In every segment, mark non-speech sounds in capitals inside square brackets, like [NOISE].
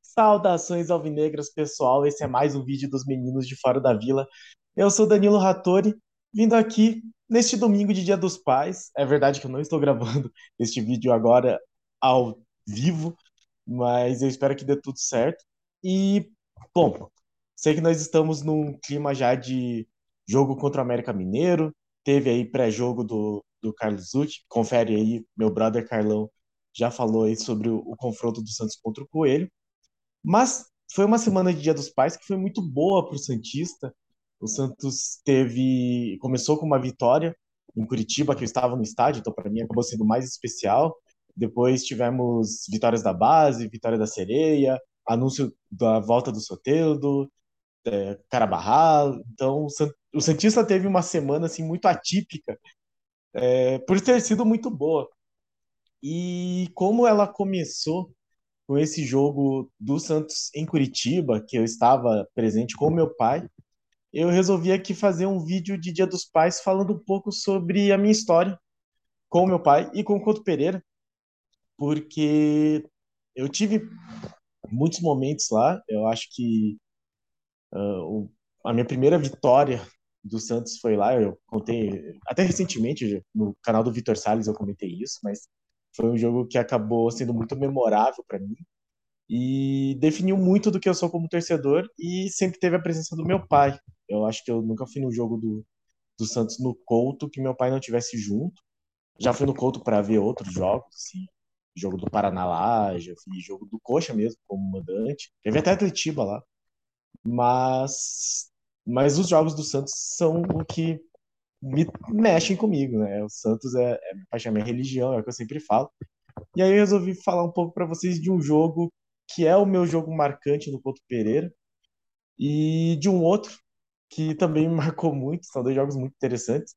Saudações alvinegras, pessoal. Esse é mais um vídeo dos meninos de fora da vila. Eu sou Danilo Rattori, vindo aqui neste domingo de Dia dos Pais. É verdade que eu não estou gravando [LAUGHS] este vídeo agora ao vivo, mas eu espero que dê tudo certo. E, bom, sei que nós estamos num clima já de jogo contra o América Mineiro. Teve aí pré-jogo do, do Carlos Zucchi. Confere aí, meu brother Carlão já falou aí sobre o, o confronto do Santos contra o Coelho. Mas foi uma semana de Dia dos Pais que foi muito boa para o Santista. O Santos teve começou com uma vitória em Curitiba, que eu estava no estádio, então para mim acabou sendo mais especial. Depois tivemos vitórias da base, vitória da Sereia, anúncio da volta do Soteldo, é, Carabarral. Então o Santista teve uma semana assim muito atípica, é, por ter sido muito boa. E como ela começou com esse jogo do Santos em Curitiba, que eu estava presente com meu pai, eu resolvi aqui fazer um vídeo de Dia dos Pais falando um pouco sobre a minha história com meu pai e com o Couto Pereira, porque eu tive muitos momentos lá. Eu acho que uh, a minha primeira vitória do Santos foi lá. Eu contei até recentemente no canal do Vitor Sales eu comentei isso, mas foi um jogo que acabou sendo muito memorável para mim e definiu muito do que eu sou como torcedor e sempre teve a presença do meu pai. Eu acho que eu nunca fui no jogo do, do Santos no Couto que meu pai não tivesse junto. Já fui no Couto para ver outros jogos, assim, jogo do Paraná lá, já fui jogo do Coxa mesmo como mandante. Teve até Atletiba lá. Mas mas os jogos do Santos são o que me mexem comigo, né? O Santos é, é minha paixão, minha religião, é o que eu sempre falo. E aí eu resolvi falar um pouco para vocês de um jogo que é o meu jogo marcante no Couto Pereira e de um outro que também me marcou muito, são dois jogos muito interessantes,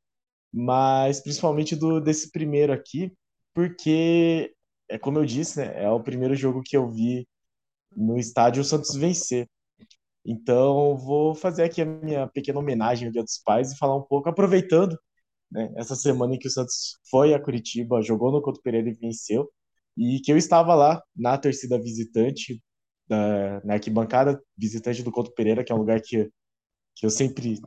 mas principalmente do desse primeiro aqui, porque é como eu disse, né, é o primeiro jogo que eu vi no estádio o Santos vencer. Então, vou fazer aqui a minha pequena homenagem ao Dia dos Pais e falar um pouco, aproveitando né, essa semana em que o Santos foi a Curitiba, jogou no Couto Pereira e venceu, e que eu estava lá na torcida visitante, da, na arquibancada visitante do Couto Pereira, que é um lugar que, que eu sempre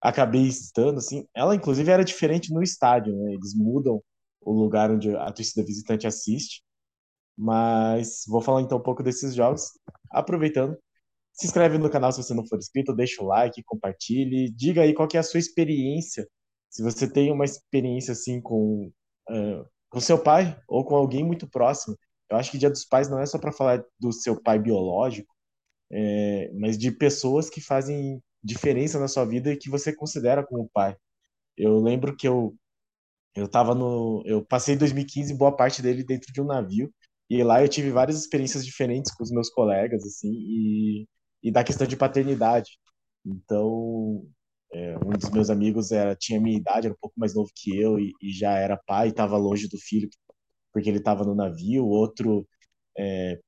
acabei estando, assim. Ela, inclusive, era diferente no estádio, né? Eles mudam o lugar onde a torcida visitante assiste. Mas vou falar então um pouco desses jogos, aproveitando se inscreve no canal se você não for inscrito, deixa o like, compartilhe, diga aí qual é a sua experiência. Se você tem uma experiência assim com uh, com seu pai ou com alguém muito próximo. Eu acho que Dia dos Pais não é só para falar do seu pai biológico, é, mas de pessoas que fazem diferença na sua vida e que você considera como pai. Eu lembro que eu eu tava no eu passei 2015 boa parte dele dentro de um navio e lá eu tive várias experiências diferentes com os meus colegas assim e e da questão de paternidade. Então, é, um dos meus amigos era, tinha minha idade, era um pouco mais novo que eu e, e já era pai, estava longe do filho porque ele estava no navio. Outro é,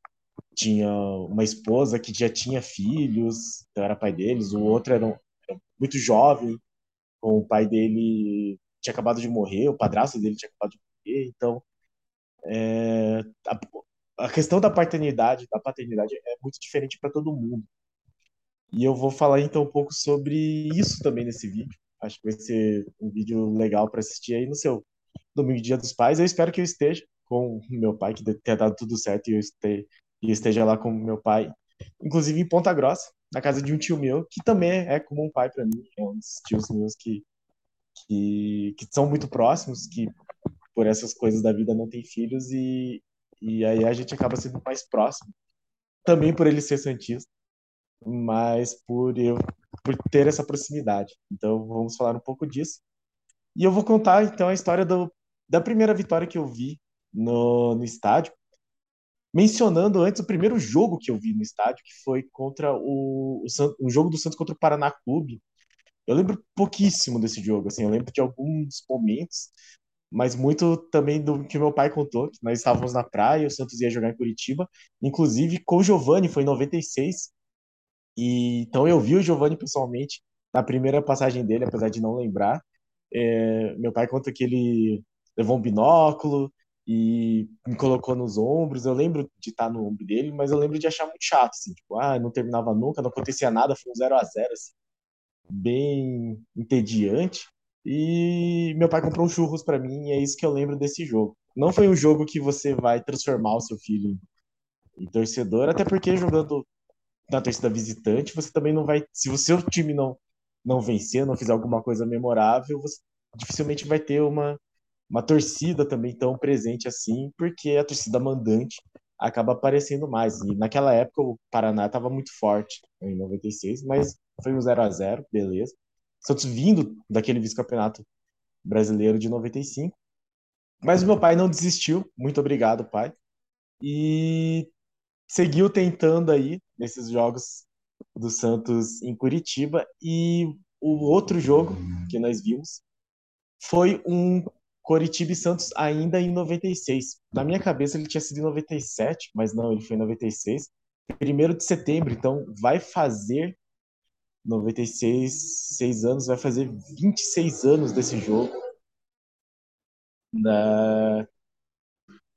tinha uma esposa que já tinha filhos, então era pai deles. O outro era, um, era muito jovem, com o pai dele tinha acabado de morrer, o padrasto dele tinha acabado de morrer. Então, é, a, a questão da paternidade, da paternidade é muito diferente para todo mundo. E eu vou falar então um pouco sobre isso também nesse vídeo. Acho que vai ser um vídeo legal para assistir aí no seu domingo Dia dos Pais. Eu espero que eu esteja com meu pai, que tenha dado tudo certo e eu esteja, esteja lá com meu pai, inclusive em Ponta Grossa, na casa de um tio meu, que também é como um pai para mim. É um dos tios meus que, que, que são muito próximos, que por essas coisas da vida não tem filhos e, e aí a gente acaba sendo mais próximo. Também por ele ser santista mas por eu por ter essa proximidade. Então vamos falar um pouco disso. E eu vou contar então a história do, da primeira vitória que eu vi no, no estádio, mencionando antes o primeiro jogo que eu vi no estádio, que foi contra o, o, o jogo do Santos contra o Paraná Clube. Eu lembro pouquíssimo desse jogo, assim, eu lembro de alguns momentos, mas muito também do que meu pai contou, que nós estávamos na praia, o Santos ia jogar em Curitiba, inclusive com o Giovani, foi em 96, e, então eu vi o Giovanni pessoalmente na primeira passagem dele, apesar de não lembrar. É, meu pai conta que ele levou um binóculo e me colocou nos ombros. Eu lembro de estar no ombro dele, mas eu lembro de achar muito chato, assim, tipo, ah, não terminava nunca, não acontecia nada, foi um 0 a 0 assim, bem entediante. E meu pai comprou um churros para mim, e é isso que eu lembro desse jogo. Não foi um jogo que você vai transformar o seu filho em, torcedor, até porque jogando na torcida visitante, você também não vai, se o seu time não não vencer, não fizer alguma coisa memorável, você dificilmente vai ter uma uma torcida também tão presente assim, porque a torcida mandante acaba aparecendo mais. E naquela época o Paraná estava muito forte, em 96, mas foi um 0 a 0 beleza. Santos vindo daquele vice-campeonato brasileiro de 95. Mas o meu pai não desistiu, muito obrigado, pai. E seguiu tentando aí nesses jogos do Santos em Curitiba. E o outro jogo que nós vimos foi um Coritiba e Santos ainda em 96. Na minha cabeça ele tinha sido em 97, mas não, ele foi em 96. Primeiro de setembro, então vai fazer 96, 6 anos, vai fazer 26 anos desse jogo na,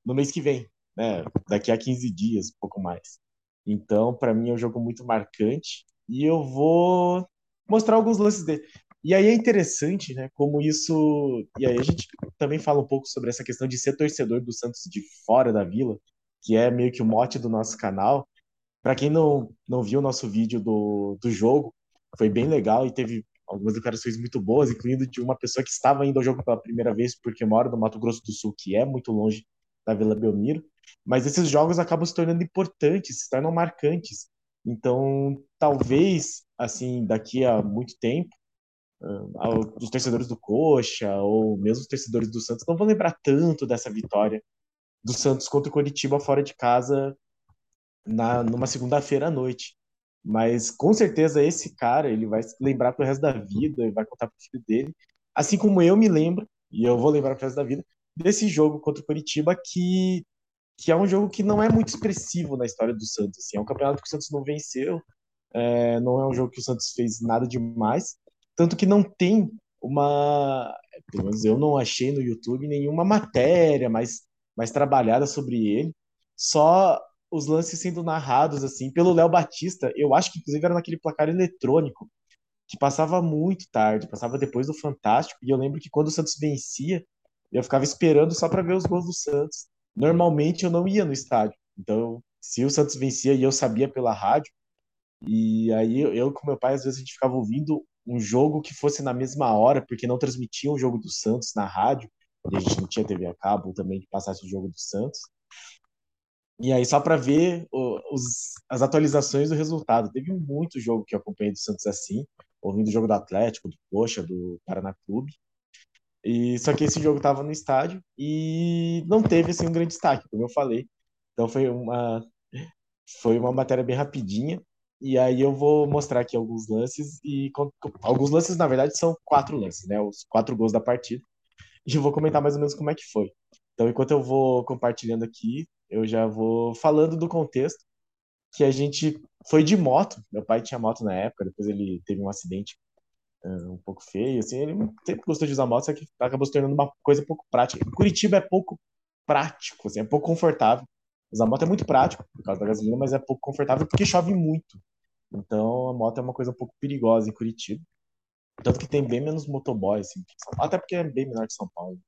no mês que vem, né? Daqui a 15 dias, um pouco mais. Então, para mim é um jogo muito marcante e eu vou mostrar alguns lances dele. E aí é interessante, né, como isso. E aí a gente também fala um pouco sobre essa questão de ser torcedor do Santos de fora da vila, que é meio que o mote do nosso canal. Para quem não, não viu o nosso vídeo do, do jogo, foi bem legal e teve algumas declarações muito boas, incluindo de uma pessoa que estava indo ao jogo pela primeira vez porque mora no Mato Grosso do Sul, que é muito longe da Vila Belmiro. Mas esses jogos acabam se tornando importantes, se tornam marcantes. Então, talvez, assim, daqui a muito tempo, os torcedores do Coxa ou mesmo os torcedores do Santos não vão lembrar tanto dessa vitória do Santos contra o Coritiba fora de casa na numa segunda-feira à noite. Mas com certeza esse cara, ele vai se lembrar pro resto da vida, ele vai contar pro filho dele, assim como eu me lembro, e eu vou lembrar pro resto da vida, desse jogo contra o Coritiba que que é um jogo que não é muito expressivo na história do Santos. Assim, é um campeonato que o Santos não venceu, é, não é um jogo que o Santos fez nada demais, tanto que não tem uma. Pelo menos eu não achei no YouTube nenhuma matéria mais, mais trabalhada sobre ele. Só os lances sendo narrados assim pelo Léo Batista. Eu acho que inclusive era naquele placar eletrônico que passava muito tarde, passava depois do Fantástico. E eu lembro que quando o Santos vencia, eu ficava esperando só para ver os gols do Santos. Normalmente eu não ia no estádio. Então, se o Santos vencia e eu sabia pela rádio, e aí eu, com meu pai às vezes a gente ficava ouvindo um jogo que fosse na mesma hora, porque não transmitiam o jogo do Santos na rádio, e a gente não tinha TV a cabo também que passasse o jogo do Santos. E aí, só para ver os, as atualizações do resultado. Teve muito jogo que eu acompanhei do Santos assim, ouvindo o jogo do Atlético, do Coxa, do Paraná Clube. E, só que esse jogo estava no estádio e não teve assim, um grande destaque, como eu falei. Então foi uma, foi uma matéria bem rapidinha. E aí eu vou mostrar aqui alguns lances e alguns lances na verdade são quatro lances, né? Os quatro gols da partida. E eu vou comentar mais ou menos como é que foi. Então, enquanto eu vou compartilhando aqui, eu já vou falando do contexto que a gente foi de moto. Meu pai tinha moto na época, depois ele teve um acidente um pouco feio, assim, ele sempre gostou de usar moto, só que acabou se tornando uma coisa pouco prática. Curitiba é pouco prático, assim, é pouco confortável. Usar moto é muito prático por causa da gasolina, mas é pouco confortável porque chove muito. Então a moto é uma coisa um pouco perigosa em Curitiba. Tanto que tem bem menos motoboy, assim, até porque é bem menor que São Paulo.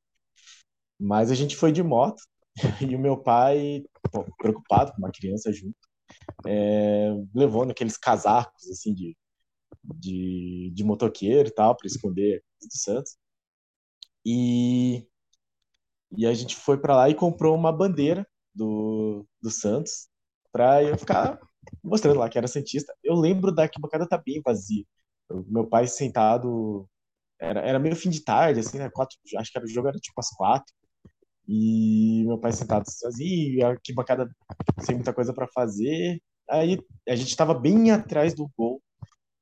Mas a gente foi de moto [LAUGHS] e o meu pai, pô, preocupado com uma criança junto, é, levou naqueles casacos assim de, de, de motoqueiro e tal, para esconder do Santos. E, e a gente foi para lá e comprou uma bandeira do, do Santos para eu ficar mostrando lá que era Santista. Eu lembro da arquibancada tá bem vazia. Meu pai sentado. Era, era meio fim de tarde, assim, né? Quatro, acho que era, o jogo era tipo às quatro. E meu pai sentado sozinho, a arquibancada sem muita coisa para fazer. Aí a gente estava bem atrás do gol,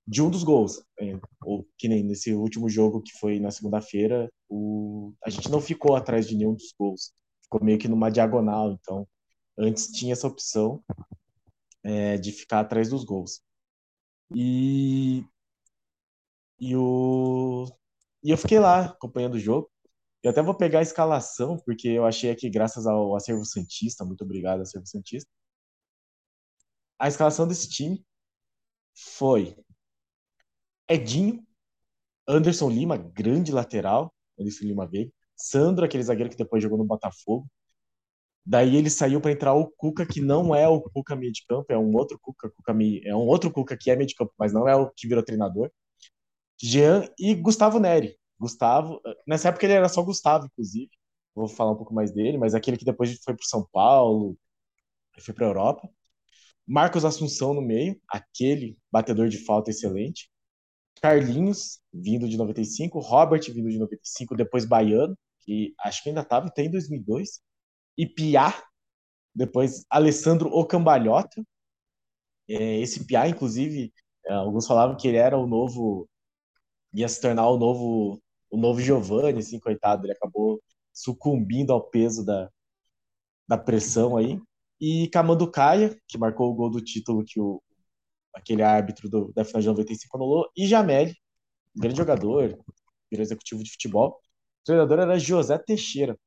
de um dos gols. É, ou que nem nesse último jogo que foi na segunda-feira, o... a gente não ficou atrás de nenhum dos gols. Ficou meio que numa diagonal. Então, antes tinha essa opção é, de ficar atrás dos gols. E, e, o, e eu fiquei lá acompanhando o jogo. Eu até vou pegar a escalação, porque eu achei aqui, graças ao Acervo Santista, muito obrigado, Acervo Santista. A escalação desse time foi Edinho, Anderson Lima, grande lateral, Anderson Lima veio, Sandro, aquele zagueiro que depois jogou no Botafogo. Daí ele saiu para entrar o Cuca, que não é o Cuca meio de campo, é um outro Cuca, Cuca é um outro Cuca que é meio de campo, mas não é o que virou treinador. Jean e Gustavo Neri. Gustavo, nessa época ele era só Gustavo, inclusive. Vou falar um pouco mais dele, mas aquele que depois foi para São Paulo, foi para Europa. Marcos Assunção no meio, aquele batedor de falta excelente. Carlinhos, vindo de 95. Robert, vindo de 95. Depois Baiano, que acho que ainda estava até em 2002. E Piá, depois Alessandro Ocambalhota. É, esse Piá, inclusive, é, alguns falavam que ele era o novo. ia se tornar o novo o novo Giovanni, assim, coitado, ele acabou sucumbindo ao peso da, da pressão aí. E Camanducaia, que marcou o gol do título que o, aquele árbitro do, da final de 95 anulou, e Jamel, grande jogador, virou executivo de futebol. O treinador era José Teixeira.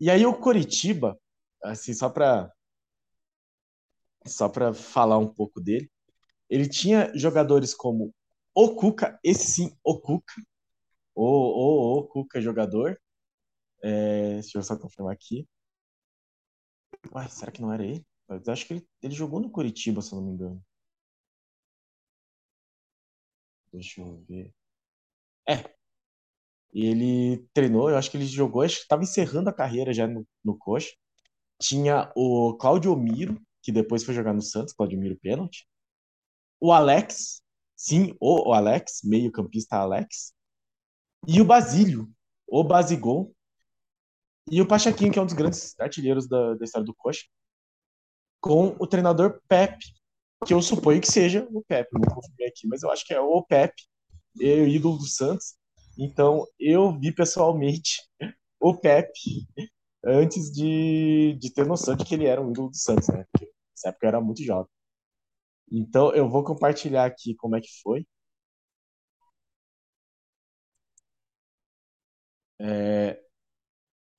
E aí o Coritiba, assim, só para só para falar um pouco dele, ele tinha jogadores como o Cuca, esse sim, o Cuca, o, o, o Cuca jogador. É, deixa eu só confirmar aqui. Ué, será que não era ele? Acho que ele, ele jogou no Curitiba, se eu não me engano. Deixa eu ver. É. Ele treinou, eu acho que ele jogou, acho que estava encerrando a carreira já no, no Coxa. Tinha o Claudio Miro, que depois foi jogar no Santos, Claudio Miro pênalti. O Alex, sim, o, o Alex, meio-campista Alex. E o Basílio, o Basigol. E o Pachequinho, que é um dos grandes artilheiros da, da história do Coxa com o treinador Pep, que eu suponho que seja o Pep, não confirmei aqui, mas eu acho que é o Pep, é o ídolo do Santos. Então eu vi pessoalmente [LAUGHS] o Pep antes de, de ter noção de que ele era um ídolo do Santos, né? Porque nessa época eu era muito jovem. Então eu vou compartilhar aqui como é que foi. É,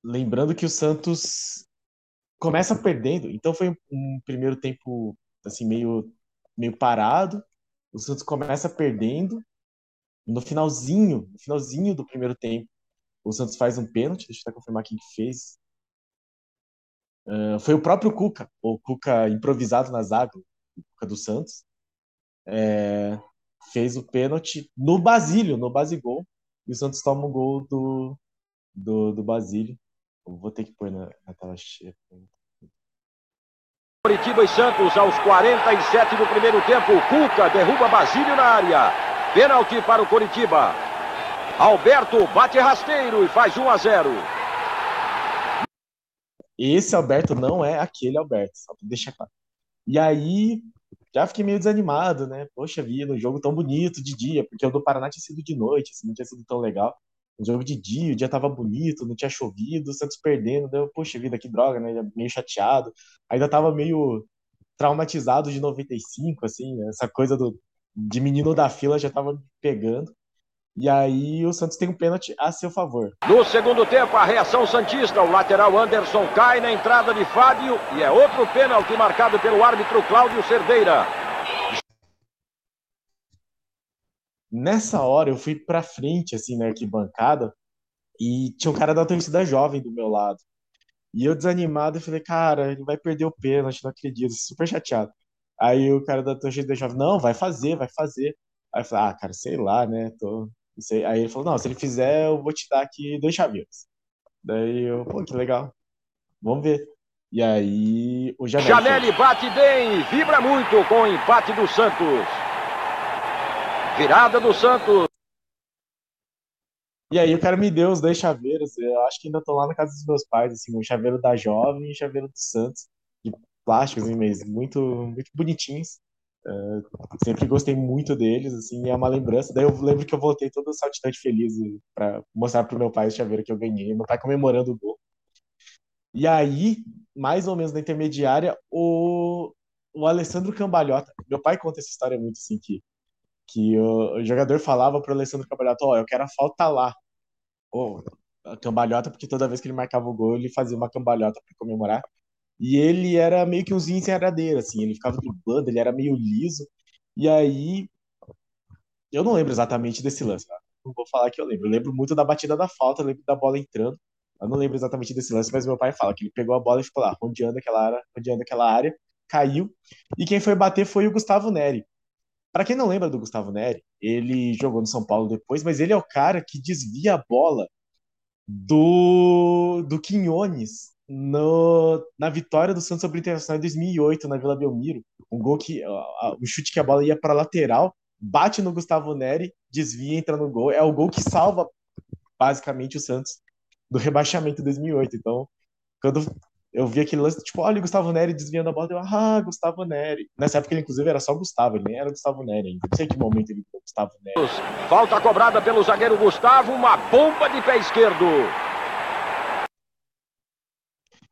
lembrando que o Santos começa perdendo, então foi um primeiro tempo assim meio meio parado. O Santos começa perdendo no finalzinho, no finalzinho do primeiro tempo. O Santos faz um pênalti, deixa eu até confirmar quem que fez. Uh, foi o próprio Cuca, o Cuca improvisado na zaga, o Cuca do Santos. É, fez o pênalti no Basílio, no Basigol, e o Santos toma o gol do, do, do Basílio. Vou ter que pôr na, na tela cheia. Curitiba e Santos aos 47 do primeiro tempo. Cuca derruba Basílio na área. Pênalti para o Curitiba. Alberto bate rasteiro e faz 1 a 0. Esse Alberto não é aquele Alberto, só pra deixar claro. E aí, já fiquei meio desanimado, né? Poxa vida, um jogo tão bonito de dia, porque o do Paraná tinha sido de noite, assim, não tinha sido tão legal um jogo de dia, o dia tava bonito, não tinha chovido, o Santos perdendo, deu, poxa vida, que droga, né? Meio chateado. Ainda tava meio traumatizado de 95, assim, né? essa coisa do, de menino da fila já tava pegando. E aí o Santos tem um pênalti a seu favor. No segundo tempo, a reação Santista, o lateral Anderson cai na entrada de Fábio e é outro pênalti marcado pelo árbitro Cláudio Cerdeira. Nessa hora eu fui pra frente, assim, na arquibancada, e tinha um cara da torcida jovem do meu lado. E eu desanimado, eu falei, cara, ele vai perder o pênalti, não acredito, super chateado. Aí o cara da torcida jovem, não, vai fazer, vai fazer. Aí eu falei, ah, cara, sei lá, né? Tô... Aí ele falou, não, se ele fizer, eu vou te dar aqui dois chaveiros. Daí eu, pô, que legal. Vamos ver. E aí o Janelli. Janelli bate bem, vibra muito com o empate do Santos. Virada do Santos. E aí o cara me deu os dois chaveiros. Eu acho que ainda tô lá na casa dos meus pais, assim, um chaveiro da Jovem e um chaveiro do Santos, de plástico, assim, mas muito, muito bonitinhos. Uh, sempre gostei muito deles, assim, é uma lembrança. Daí eu lembro que eu voltei todo saltitante feliz para mostrar pro meu pai o chaveiro que eu ganhei, meu pai comemorando o gol. E aí, mais ou menos na intermediária, o, o Alessandro Cambalhota, meu pai conta essa história muito assim, que que o, jogador falava para o Alessandro Cabalhato, ó, oh, eu quero a falta lá. Oh, cambalhota, porque toda vez que ele marcava o gol, ele fazia uma cambalhota para comemorar. E ele era meio que um zinho encerradeiro, assim, ele ficava driblando, ele era meio liso. E aí, eu não lembro exatamente desse lance, tá? não vou falar que eu lembro. Eu lembro muito da batida da falta, lembro da bola entrando. Eu não lembro exatamente desse lance, mas meu pai fala que ele pegou a bola e ficou lá, rodeando aquela área, rodeando aquela área, caiu. E quem foi bater foi o Gustavo Neri. Para quem não lembra do Gustavo Neri, ele jogou no São Paulo depois, mas ele é o cara que desvia a bola do, do Quinones no, na vitória do Santos sobre o Internacional em 2008, na Vila Belmiro. Um gol que. O chute que a bola ia para lateral, bate no Gustavo Neri, desvia, entra no gol. É o gol que salva, basicamente, o Santos do rebaixamento em 2008. Então, quando eu vi aquele lance, tipo, olha o Gustavo Neri desviando a bola, eu, ah, Gustavo Neri. Nessa época ele, inclusive, era só Gustavo, ele nem era Gustavo Neri ainda. Não sei que momento ele foi Gustavo Neri. Falta cobrada pelo zagueiro Gustavo, uma bomba de pé esquerdo.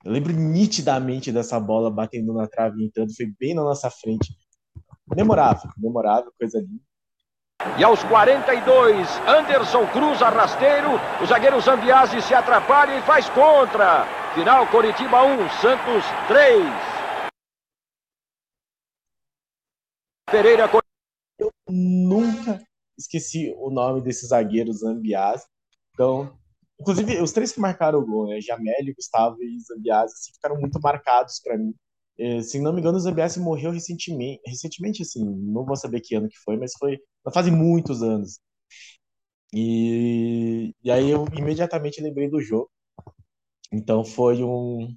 Eu lembro nitidamente dessa bola batendo na trave e entrando, foi bem na nossa frente. Memorável, memorável, coisa linda. E aos 42, Anderson cruza rasteiro, o zagueiro Zambiase se atrapalha e faz contra. Final Coritiba 1, Santos 3. Pereira Eu nunca esqueci o nome desse zagueiro Zambiase. Então, inclusive os três que marcaram o gol, né, Jamélio, Gustavo e Zambiase, assim, ficaram muito marcados para mim. É, se não me engano, o Zambiase morreu recentemente, recentemente assim, não vou saber que ano que foi, mas foi fazem muitos anos. E, e aí eu imediatamente lembrei do jogo. Então foi um,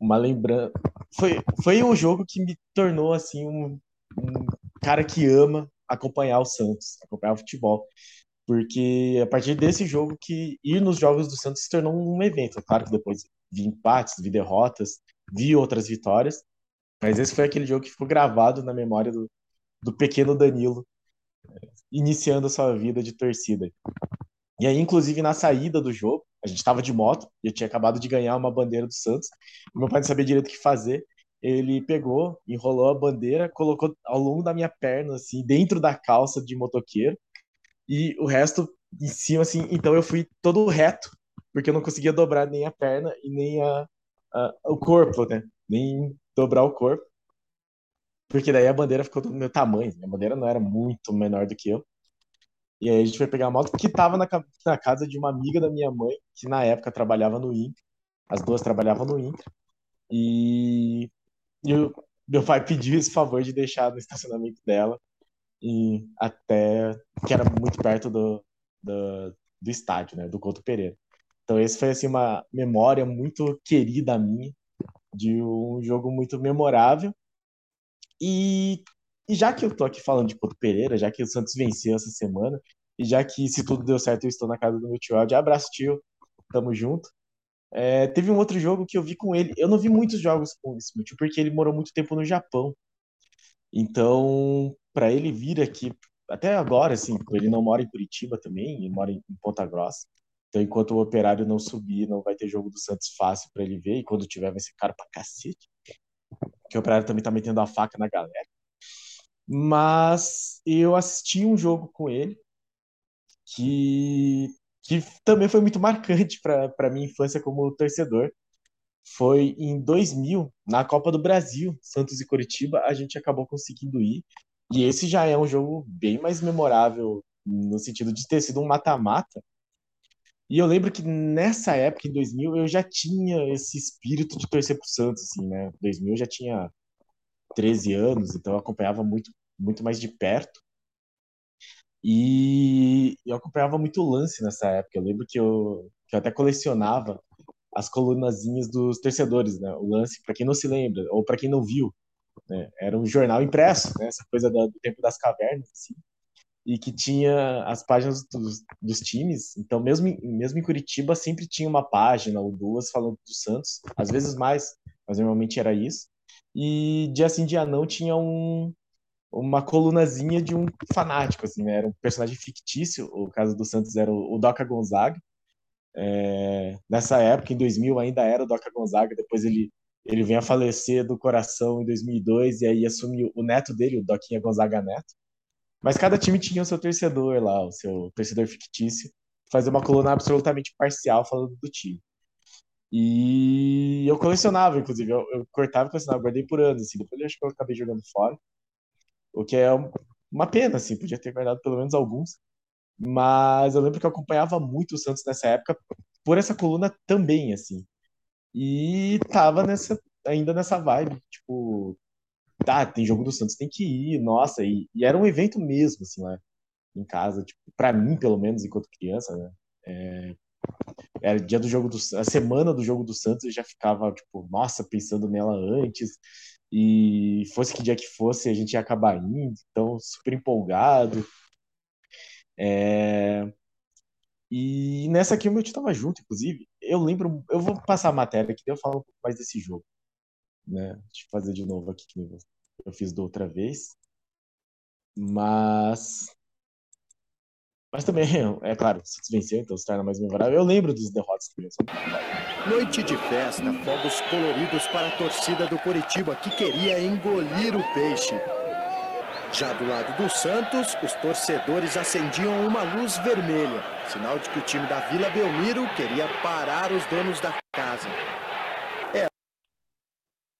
uma lembrança. Foi, foi um jogo que me tornou assim um, um cara que ama acompanhar o Santos, acompanhar o futebol. Porque a partir desse jogo que ir nos jogos do Santos se tornou um evento. Claro que depois vi empates, vi derrotas, vi outras vitórias. Mas esse foi aquele jogo que ficou gravado na memória do, do pequeno Danilo, iniciando a sua vida de torcida. E aí, inclusive, na saída do jogo, a gente estava de moto, e eu tinha acabado de ganhar uma bandeira do Santos. Meu pai não sabia direito o que fazer. Ele pegou, enrolou a bandeira, colocou ao longo da minha perna, assim, dentro da calça de motoqueiro, e o resto em cima, assim. Então eu fui todo reto, porque eu não conseguia dobrar nem a perna e nem a, a o corpo, né? Nem dobrar o corpo. Porque daí a bandeira ficou do meu tamanho. A bandeira não era muito menor do que eu. E aí a gente foi pegar a moto que tava na, na casa de uma amiga da minha mãe, que na época trabalhava no Inter. As duas trabalhavam no Inter. E, e eu, meu pai pediu esse favor de deixar no estacionamento dela. E até que era muito perto do, do, do estádio, né? Do Couto Pereira. Então esse foi assim uma memória muito querida minha de um jogo muito memorável e, e já que eu tô aqui falando de Couto Pereira, já que o Santos venceu essa semana, e já que se tudo deu certo eu estou na casa do meu tio de abraço tio, tamo junto. É, teve um outro jogo que eu vi com ele. Eu não vi muitos jogos com esse meu tio, porque ele morou muito tempo no Japão. Então, para ele vir aqui, até agora, assim, ele não mora em Curitiba também, ele mora em Ponta Grossa. Então, enquanto o operário não subir, não vai ter jogo do Santos fácil para ele ver, e quando tiver, vai ser caro pra cacete que o Operário também tá metendo a faca na galera. Mas eu assisti um jogo com ele que, que também foi muito [LAUGHS] marcante para minha infância como torcedor. Foi em 2000, na Copa do Brasil, Santos e Curitiba, a gente acabou conseguindo ir. E esse já é um jogo bem mais memorável no sentido de ter sido um mata-mata, e eu lembro que nessa época, em 2000, eu já tinha esse espírito de torcer pro Santos, assim, né? Em 2000 eu já tinha 13 anos, então eu acompanhava muito, muito mais de perto. E eu acompanhava muito lance nessa época. Eu lembro que eu, que eu até colecionava as colunazinhas dos torcedores, né? O lance, para quem não se lembra, ou para quem não viu, né? era um jornal impresso, né? Essa coisa do tempo das cavernas, assim e que tinha as páginas dos, dos, times. Então, mesmo, mesmo em Curitiba, sempre tinha uma página ou duas falando do Santos, às vezes mais, mas normalmente era isso. E dia sim, dia não, tinha um, uma colunazinha de um fanático, assim, né? Era um personagem fictício. O caso do Santos era o, Doca Gonzaga. É, nessa época, em 2000, ainda era o Doca Gonzaga. Depois ele, ele vem a falecer do coração em 2002 e aí assumiu o neto dele, o Doquinha Gonzaga Neto. Mas cada time tinha o seu torcedor lá, o seu torcedor fictício, fazer uma coluna absolutamente parcial falando do time. E eu colecionava, inclusive, eu, eu cortava e colecionava, guardei por anos, assim, depois eu acho que eu acabei jogando fora, o que é uma pena, assim, podia ter guardado pelo menos alguns, mas eu lembro que eu acompanhava muito o Santos nessa época por essa coluna também, assim, e tava nessa, ainda nessa vibe, tipo, tá, tem jogo do Santos, tem que ir, nossa, e, e era um evento mesmo, assim, lá em casa, tipo, pra mim, pelo menos, enquanto criança, né, é, era dia do jogo do a semana do jogo do Santos eu já ficava tipo nossa pensando nela antes e fosse que dia que fosse a gente ia acabar indo então super empolgado. É... e nessa aqui o meu tio tava junto inclusive. Eu lembro eu vou passar a matéria aqui eu falo um pouco mais desse jogo né? Deixa eu fazer de novo aqui que eu fiz da outra vez. Mas mas também, é claro, se venceu, então se torna mais memorável. Eu lembro dos derrotas que Noite de festa, fogos coloridos para a torcida do Coritiba, que queria engolir o peixe. Já do lado do Santos, os torcedores acendiam uma luz vermelha, sinal de que o time da Vila Belmiro queria parar os donos da casa. É.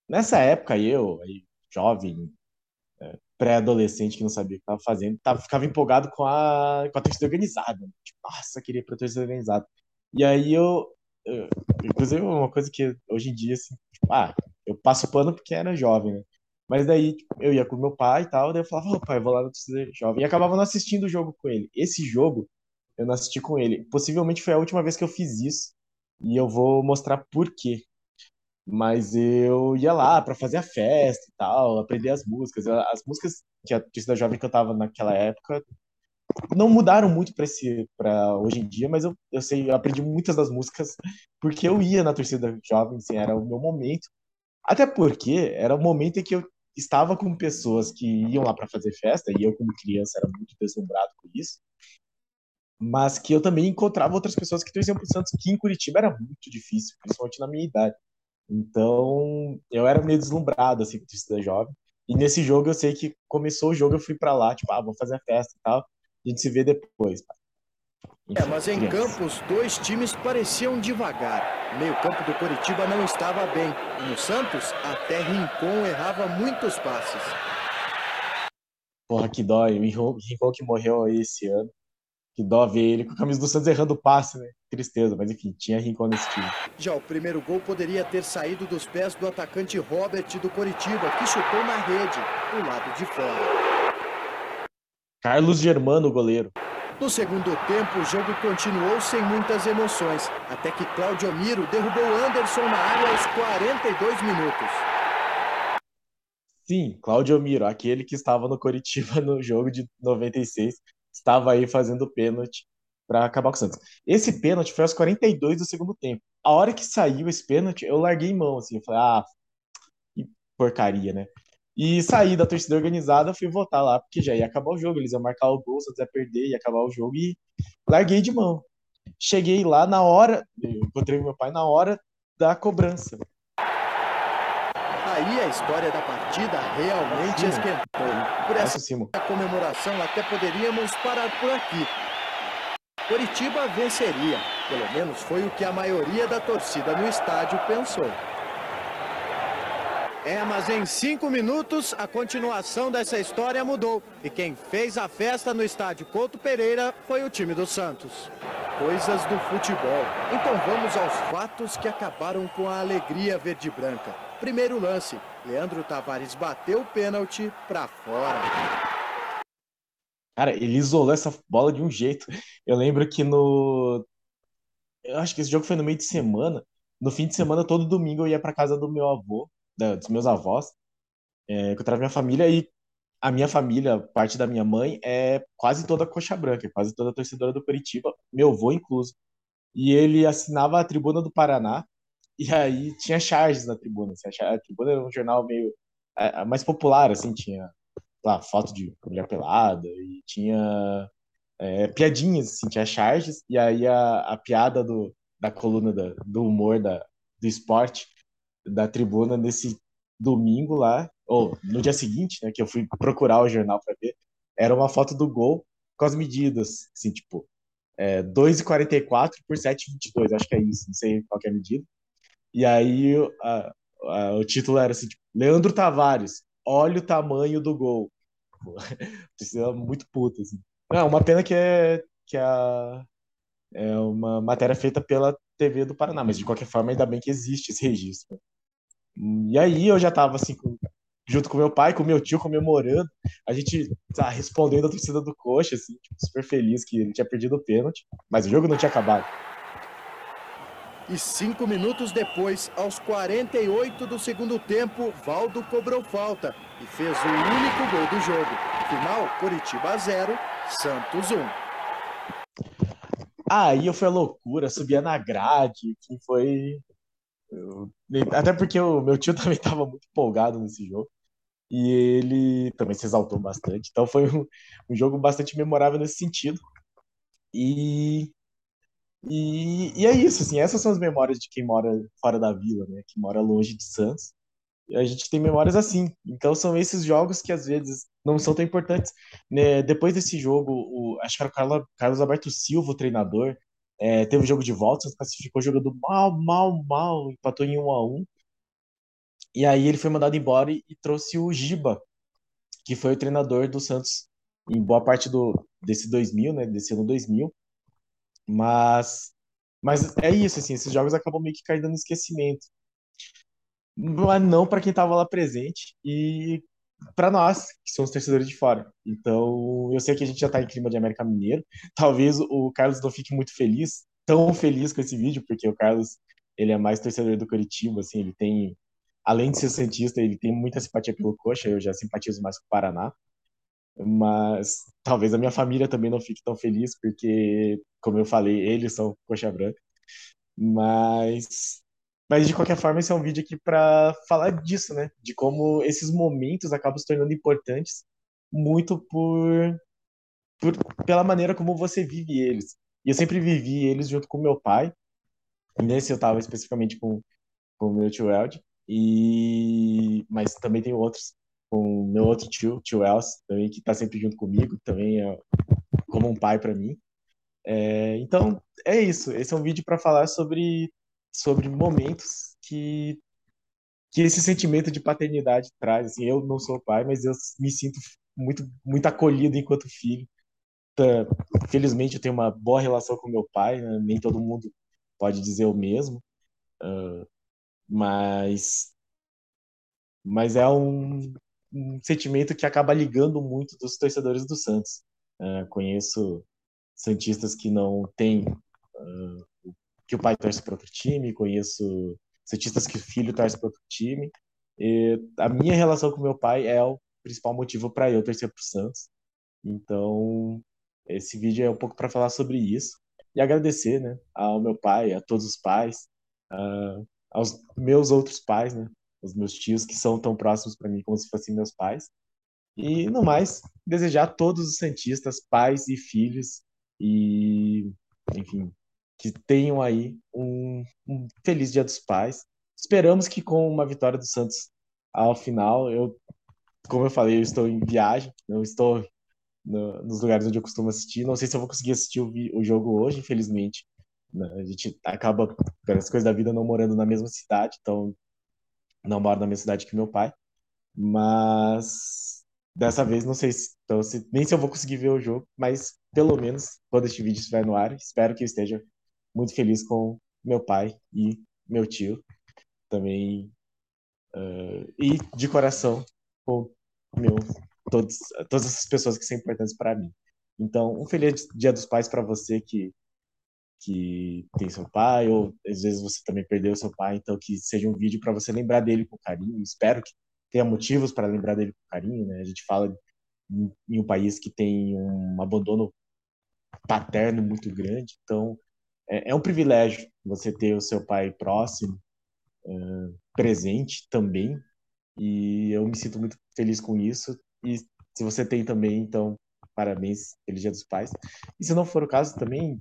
Nessa época, eu, jovem, pré-adolescente que não sabia o que estava fazendo, tava, ficava empolgado com a, com a torcida organizada. Né? Tipo, nossa, queria ir pra torcida organizada. E aí eu, eu, inclusive uma coisa que hoje em dia, assim, tipo, ah, eu passo pano porque era jovem, né? Mas daí tipo, eu ia com meu pai e tal, daí eu falava, pai, vou lá na torcida jovem. E acabava não assistindo o jogo com ele. Esse jogo eu não assisti com ele. Possivelmente foi a última vez que eu fiz isso. E eu vou mostrar por quê. Mas eu ia lá para fazer a festa e tal, aprender as músicas. As músicas que a torcida jovem cantava naquela época não mudaram muito para hoje em dia, mas eu, eu sei, eu aprendi muitas das músicas porque eu ia na torcida jovem, assim, era o meu momento. Até porque era o momento em que eu estava com pessoas que iam lá para fazer festa, e eu como criança era muito deslumbrado com isso. Mas que eu também encontrava outras pessoas que torciam pro Santos, que em Curitiba era muito difícil, principalmente na minha idade. Então, eu era meio deslumbrado, assim, com torcida jovem. E nesse jogo eu sei que começou o jogo, eu fui para lá, tipo, ah, vou fazer a festa e tal. A gente se vê depois. Enfim, é, mas em criança. Campos, dois times pareciam devagar. O meio-campo do Coritiba não estava bem. No Santos, até Rincon errava muitos passes. Porra, que dói. O Rincon que morreu aí esse ano. Que dó ver ele com a camisa do Santos errando o passe, né? Tristeza, mas enfim, tinha Rincon nesse time. Já o primeiro gol poderia ter saído dos pés do atacante Robert do Coritiba, que chutou na rede, do lado de fora. Carlos Germano, goleiro. No segundo tempo, o jogo continuou sem muitas emoções, até que Claudio Miro derrubou Anderson na área aos 42 minutos. Sim, Claudio Miro, aquele que estava no Coritiba no jogo de 96, estava aí fazendo pênalti para acabar com o Santos. Esse pênalti foi aos 42 do segundo tempo. A hora que saiu esse pênalti, eu larguei mão, assim, eu falei, ah, que porcaria, né? E saí da torcida organizada, fui votar lá, porque já ia acabar o jogo, eles iam marcar o gol, o Santos ia perder, ia acabar o jogo, e larguei de mão. Cheguei lá na hora, encontrei meu pai na hora da cobrança. Aí a história da partida realmente esquentou. Por essa comemoração, até poderíamos parar por aqui. Coritiba venceria. Pelo menos foi o que a maioria da torcida no estádio pensou. É, mas em cinco minutos a continuação dessa história mudou. E quem fez a festa no estádio Couto Pereira foi o time do Santos. Coisas do futebol. Então vamos aos fatos que acabaram com a alegria verde-branca. Primeiro lance, Leandro Tavares bateu o pênalti para fora. Cara, ele isolou essa bola de um jeito. Eu lembro que no. Eu acho que esse jogo foi no meio de semana. No fim de semana, todo domingo eu ia para casa do meu avô, da, dos meus avós, é, encontrar minha família e a minha família, parte da minha mãe, é quase toda coxa branca, quase toda torcedora do Curitiba, meu avô incluso. E ele assinava a Tribuna do Paraná, e aí tinha charges na tribuna. Assim, a tribuna era um jornal meio é, mais popular, assim, tinha lá, foto de mulher pelada e tinha é, piadinhas, assim, tinha charges, e aí a, a piada do, da coluna da, do humor da, do esporte da tribuna nesse domingo lá, ou no dia seguinte, né, que eu fui procurar o jornal para ver, era uma foto do gol com as medidas, assim, tipo, é, 2,44 por 7,22, acho que é isso, não sei qual é a medida. E aí a, a, o título era assim, tipo, Leandro Tavares, olha o tamanho do gol. Precisa [LAUGHS] muito puto, assim. Não, uma pena que é, que a, é uma matéria feita pela TV do Paraná, mas de qualquer forma, ainda bem que existe esse registro. E aí eu já tava assim, com, junto com meu pai, com meu tio comemorando, a gente tá respondendo a torcida do Coxa, assim, tipo, super feliz que ele tinha perdido o pênalti, mas o jogo não tinha acabado. E cinco minutos depois, aos 48 do segundo tempo, Valdo cobrou falta e fez o único gol do jogo. Final, Curitiba 0, Santos 1. Aí eu fui a loucura, subia na grade, que foi. Até porque o meu tio [LAUGHS] também estava muito empolgado nesse jogo. E ele também se exaltou bastante. Então foi um, um jogo bastante memorável nesse sentido. E, e, e, é isso, assim, essas são as memórias de quem mora fora da vila, né? Que mora longe de Santos. E a gente tem memórias assim. Então são esses jogos que às vezes não são tão importantes. Né? Depois desse jogo, o, acho que era o Carlos, Alberto Silva, o treinador, é, teve o jogo de volta, classificou jogando mal, mal, mal, empatou em 1 a 1 E aí ele foi mandado embora e, e trouxe o Giba, que foi o treinador do Santos em boa parte do, desse 2000, né, desse ano 2000. Mas, mas é isso, assim, esses jogos acabam meio que caindo no esquecimento. Mas não para quem estava lá presente e para nós, que somos torcedores de fora. Então, eu sei que a gente já está em clima de América Mineiro. [LAUGHS] Talvez o Carlos não fique muito feliz, tão feliz com esse vídeo, porque o Carlos, ele é mais torcedor do Curitiba, assim, ele tem, além de ser cientista, ele tem muita simpatia pelo Coxa, eu já simpatizo mais com o Paraná. Mas talvez a minha família também não fique tão feliz, porque, como eu falei, eles são Coxa Branca. Mas mas de qualquer forma, esse é um vídeo aqui para falar disso, né? De como esses momentos acabam se tornando importantes muito por, por pela maneira como você vive eles. E eu sempre vivi eles junto com meu pai. Nesse eu estava especificamente com o meu tio Eld e mas também tem outros com meu outro tio, tio Els, também que está sempre junto comigo, também é como um pai para mim. É, então é isso. Esse é um vídeo para falar sobre sobre momentos que que esse sentimento de paternidade traz. Assim, eu não sou pai, mas eu me sinto muito muito acolhido enquanto filho. Tá, felizmente eu tenho uma boa relação com meu pai, né? nem todo mundo pode dizer o mesmo, uh, mas mas é um, um, sentimento que acaba ligando muito dos torcedores do Santos. Uh, conheço santistas que não têm uh, que o pai torce para outro time, conheço cientistas que o filho torce para outro time. E a minha relação com meu pai é o principal motivo para eu torcer para o Santos. Então, esse vídeo é um pouco para falar sobre isso e agradecer, né, ao meu pai, a todos os pais, uh, aos meus outros pais, né, os meus tios que são tão próximos para mim como se fossem meus pais. E no mais, desejar a todos os santistas, pais e filhos e, enfim, que tenham aí um, um, feliz Dia dos Pais. Esperamos que com uma vitória do Santos ao final, eu, como eu falei, eu estou em viagem, não estou no, nos lugares onde eu costumo assistir. Não sei se eu vou conseguir assistir o, o jogo hoje, infelizmente. Né, a gente acaba, pelas coisas da vida, não morando na mesma cidade, então não moro na mesma cidade que meu pai. Mas dessa vez não sei se, então, se, nem se eu vou conseguir ver o jogo, mas pelo menos quando este vídeo estiver no ar, espero que eu esteja muito feliz com meu pai e meu tio também uh, e de coração com meu todos todas essas pessoas que são importantes para mim então um feliz dia dos pais para você que que tem seu pai ou às vezes você também perdeu seu pai então que seja um vídeo para você lembrar dele com carinho espero que tenha motivos para lembrar dele com carinho né a gente fala em, um país que tem um abandono paterno muito grande então é, é um privilégio você ter o seu pai próximo, uh, presente também, e eu me sinto muito feliz com isso. E se você tem também, então, parabéns, feliz Dia dos Pais. E se não for o caso também,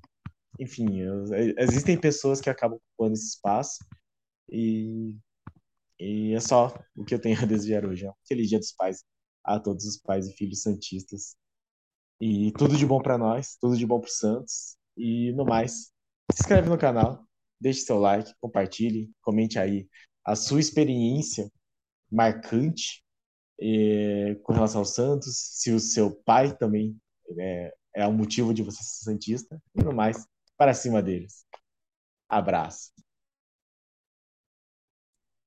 enfim, é, existem pessoas que acabam ocupando esse espaço e, e é só o que eu tenho [LAUGHS] a desviar hoje. É um feliz dia dos pais a todos os pais e filhos santistas. E tudo de bom para nós, tudo de bom para Santos. E no mais, se inscreve no canal, deixe seu like, compartilhe, comente aí a sua experiência marcante é, com relação ao Santos, se o seu pai também é, é o motivo de você ser santista. E no mais, para cima deles. Abraço.